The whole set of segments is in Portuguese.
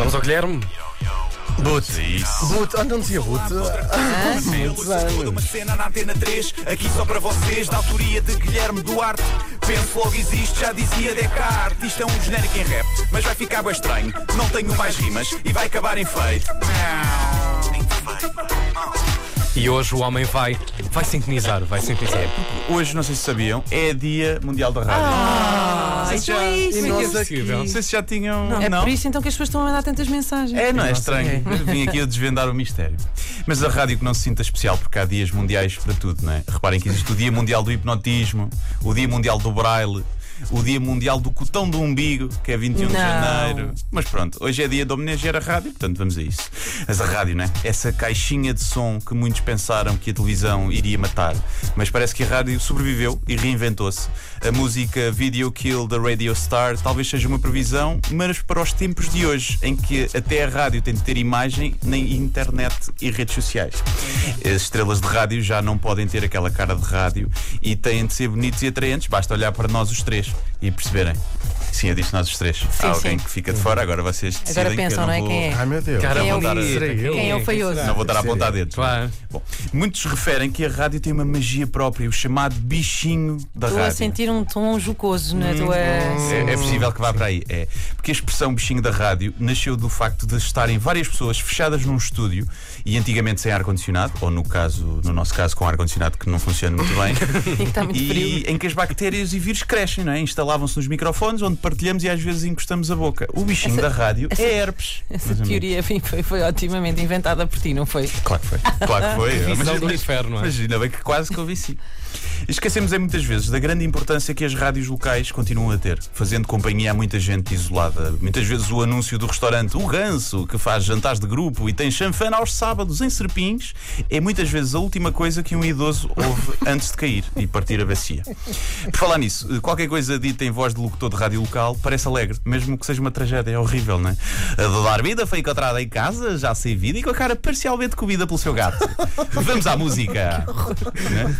Vamos ao Guilherme. Boot. Isso. Boot, ah, não dizia Boot. Ah, muitos Toda uma anos. cena na Antena 3, aqui só para vocês, da autoria de Guilherme Duarte. Penso logo existe, já dizia Descartes. Isto é um genérico em rap, mas vai ficar bem estranho. Não tenho mais rimas e vai acabar em feio. E hoje o homem vai, vai sintonizar, vai sintonizar. Hoje, não sei se sabiam, é Dia Mundial da Rádio. Ah, Não sei se então já- é isso. E é nós que- aqui. Não sei se já tinham. É por isso então que as pessoas estão a mandar tantas mensagens. É, não é estranho. Vim aqui a desvendar o mistério. Mas a rádio que não se sinta especial, porque há dias mundiais para tudo, não é? Reparem que existe o Dia Mundial do Hipnotismo, o Dia Mundial do Braille. O Dia Mundial do Cotão do Umbigo, que é 21 de Não. janeiro. Mas pronto, hoje é dia de homenagear a rádio, portanto vamos a isso. Mas a rádio, né? Essa caixinha de som que muitos pensaram que a televisão iria matar. Mas parece que a rádio sobreviveu e reinventou-se. A música Video Kill da Radio Star talvez seja uma previsão, mas para os tempos de hoje, em que até a rádio tem de ter imagem, nem internet e redes sociais. As estrelas de rádio já não podem ter aquela cara de rádio e têm de ser bonitos e atraentes. Basta olhar para nós os três e perceberem. Sim, eu disse nós os três. Há alguém sim. que fica de fora, agora vocês decidem Agora pensam, não é? vou... Quem é? Ai meu Deus. Cara, Quem é o- eu? Quem é o feioso? Não vou dar a apontar dedos. Claro. Bom, muitos referem que a rádio tem uma magia própria, o chamado bichinho da Estou a rádio. sentir um tom jocoso na tua. É, é possível que vá para aí. É. Porque a expressão bichinho da rádio nasceu do facto de estarem várias pessoas fechadas num estúdio e antigamente sem ar-condicionado, ou no, caso, no nosso caso com ar-condicionado que não funciona muito bem. E que está muito E frio. em que as bactérias e vírus crescem, não é? Instalavam-se nos microfones onde partilhamos e às vezes encostamos a boca. O bichinho Essa- da rádio essa- é herpes. Essa teoria foi, foi otimamente inventada por ti, não foi? Claro que foi. Claro que foi. Mas- não é? Mas ainda bem que quase convenci. Esquecemos é muitas vezes da grande importância que as rádios locais continuam a ter, fazendo companhia a muita gente isolada. Muitas vezes o anúncio do restaurante O Ganso, que faz jantares de grupo e tem chanfana aos sábados em Serpins, é muitas vezes a última coisa que um idoso ouve antes de cair e partir a bacia. Por falar nisso, qualquer coisa dita em voz de locutor de rádio local parece alegre, mesmo que seja uma tragédia, é horrível, não é? A de dar vida foi encontrada em casa, já sem vida e com a cara parcialmente comida pelo seu gato. Vamos à música! Né?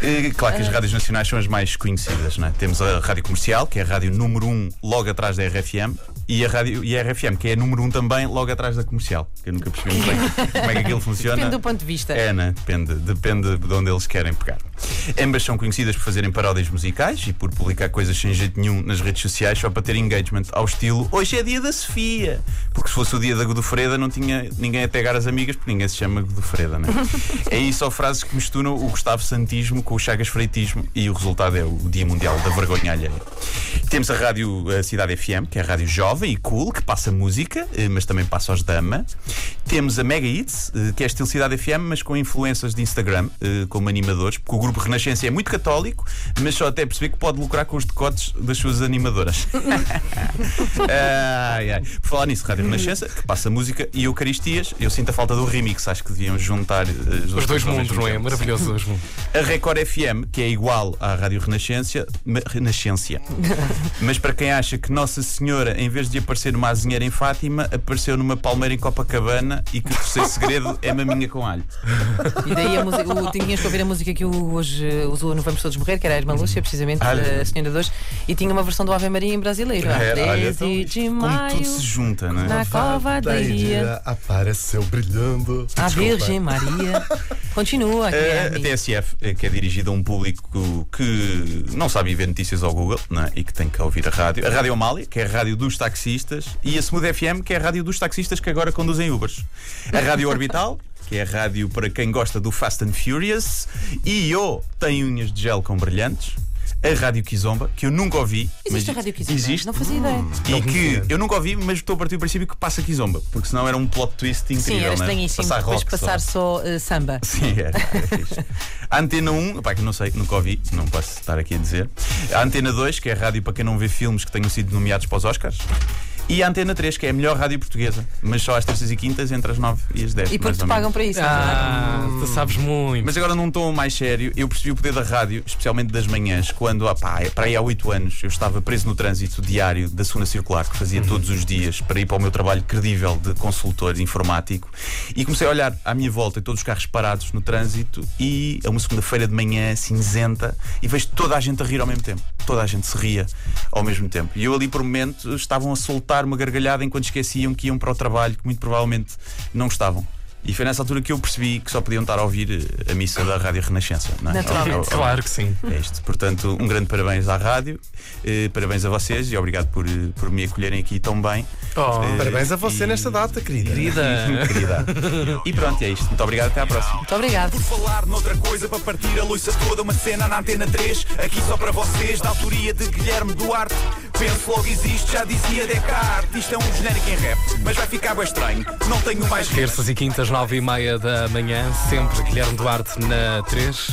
Eh, Claro que as rádios nacionais são as mais conhecidas, não é? Temos a rádio comercial, que é a rádio número 1 um, logo atrás da RFM, e a, rádio, e a RFM, que é a número 1 um também, logo atrás da comercial. Que eu nunca percebi muito bem como é que aquilo funciona. Depende do ponto de vista. É, né? Depende, depende de onde eles querem pegar. Ambas são conhecidas por fazerem paródias musicais e por publicar coisas sem jeito nenhum nas redes sociais só para ter engagement ao estilo hoje é dia da Sofia. Porque se fosse o dia da Godofreda não tinha ninguém a pegar as amigas porque ninguém se chama Godofreda, né? é isso só frases que misturam o Gustavo Santismo com o Chagas Freitismo e o resultado é o Dia Mundial da Vergonha Alheia. Temos a rádio a Cidade FM, que é a rádio jovem e cool, que passa música, eh, mas também passa aos dama. Temos a Mega Hits, eh, que é estilo Cidade FM, mas com influências de Instagram, eh, como animadores, porque o grupo Renascença é muito católico, mas só até perceber que pode lucrar com os decotes das suas animadoras. ai, ai. Por falar nisso, Rádio Renascença, que passa música e Eucaristias, eu sinto a falta do remix, acho que deviam juntar duas Os dois mundos, não é? Maravilhoso os dois mundos. A Record FM, que é igual à Rádio Renascença, Renascência. Mas para quem acha que Nossa Senhora, em vez de aparecer numa azinheira em Fátima, apareceu numa palmeira em Copacabana e que o terceiro segredo é maminha com alho. E daí a música, o, tinhas que ouvir a música que o, hoje usou no Vamos Todos Morrer, que era a Irmã Lúcia, precisamente, Olha. a Senhora de hoje, e tinha uma versão do Ave Maria em brasileiro. a É, olha, 13 de maio, tudo se junta, não é? na cova da Iria, apareceu brilhando. a Desculpa. Virgem Maria. Continua, Eh, A. TSF, eh, que é dirigida a um público que não sabe ver notícias ao Google não é? e que tem que ouvir a rádio. A Rádio Amália, que é a rádio dos taxistas. E a Smooth FM, que é a rádio dos taxistas que agora conduzem Ubers. A Rádio Orbital, que é a rádio para quem gosta do Fast and Furious. E eu tenho unhas de gel com brilhantes. A Rádio Kizomba, que eu nunca ouvi. Existe a mas Rádio Kizomba? Existe. Não fazia ideia. E que eu nunca ouvi, mas estou a partir do princípio que passa Kizomba, porque senão era um plot twist incrível. Sim, era não é? estranhíssimo. Passar Depois rock passar só. só eh, samba. Sim, era, era. A Antena 1, pá, que não sei, nunca ouvi, não posso estar aqui a dizer. A Antena 2, que é a rádio para quem não vê filmes que tenham sido nomeados para os Oscars. E a Antena 3, que é a melhor rádio portuguesa, mas só às terças e quintas, entre as 9 e as 10. E porque te pagam para isso. é? Ah, tu sabes muito. Mas agora num tom mais sério, eu percebi o poder da rádio, especialmente das manhãs, quando, ah, pá, para aí há 8 anos, eu estava preso no trânsito diário da Segunda Circular, que fazia todos os dias, para ir para o meu trabalho credível de consultor informático, e comecei a olhar à minha volta e todos os carros parados no trânsito, e é uma segunda-feira de manhã cinzenta, e vejo toda a gente a rir ao mesmo tempo. Toda a gente se ria ao mesmo tempo. E eu ali por momento estavam a soltar uma gargalhada enquanto esqueciam que iam para o trabalho, que muito provavelmente não estavam. E foi nessa altura que eu percebi que só podiam estar a ouvir a missa da Rádio Renascença. Não é? Naturalmente. Ao- ao- Claro que sim. é isto. Portanto, um grande parabéns à rádio, eh, parabéns a vocês e obrigado por, eh, por me acolherem aqui tão bem. Oh, Eh, Parabéns a você e- nesta data, querida. querida. Querida. E pronto, é isto. Muito obrigado, até à próxima. Muito obrigado. Por falar noutra coisa, para partir a luça toda, uma cena na antena 3, aqui só para vocês, da autoria de Guilherme Duarte. Penso logo existe, já dizia Descartes. Isto é um genérico em rap, mas vai ficar bem estranho. Não tenho mais. Terças e quintas, nove e meia da manhã, sempre Guilherme Duarte na 3.